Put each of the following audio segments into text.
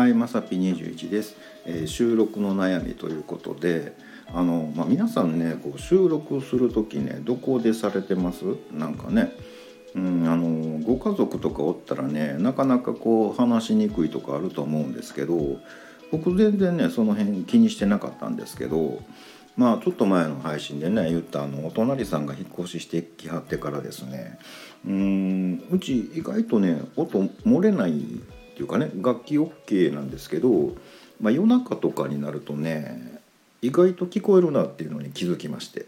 はいまさぴ21です、えー、収録の悩みということであの、まあ、皆さんねこう収録する時ねどこでされてます？なんかね、うん、あのご家族とかおったらねなかなかこう話しにくいとかあると思うんですけど僕全然ねその辺気にしてなかったんですけどまあちょっと前の配信でね言ったあのお隣さんが引っ越ししてきはってからですね。うんうち意外とね音漏れないっていうかね楽器 OK なんですけど、まあ、夜中とかになるとね意外と聞こえるなっていうのに気づきまして。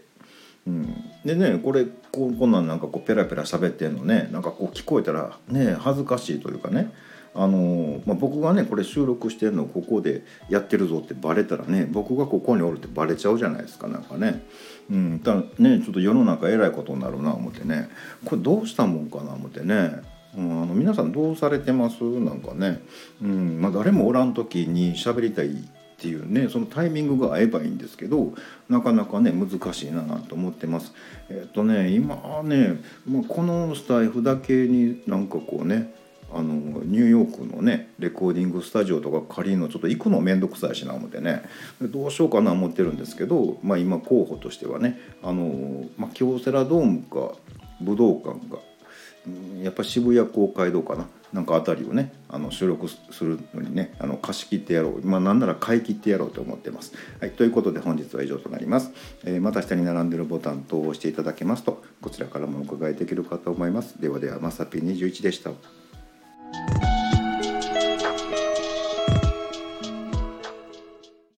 うん、でねこれここんなんなんかこうペラペラ喋ってんのねなんかこう聞こえたらね恥ずかしいというかね。あのまあ、僕がねこれ収録してんのここでやってるぞってバレたらね僕がここにおるってバレちゃうじゃないですかなんかね。うん、だねちょっと世の中えらいことになるな思ってね。これどうしたもんかな思ってね。うん、あの皆さんどうされてます？なんかね、うんまあ、誰もおらん時に喋りたいっていうねそのタイミングが合えばいいんですけどなかなかね難しいなと思ってます。えっ、とね今ね、まあ、このスタイフだけになんかこうねあのニューヨークのねレコーディングスタジオとか借りるのちょっと行くの面倒くさいしな思ってね。どうしようかな思ってるんですけど、まあ、今候補としてはねあの、まあ、京セラドームか武道館がやっぱ渋谷公会堂かな？なんか辺りをねあの収録するのにねあの貸し切ってやろうまあなんなら買い切ってやろうと思ってます。はい、ということで本日は以上となります。えー、また下に並んでるボタン等を押していただけますとこちらからもお伺いできるかと思います。ではではまさぴ21でした。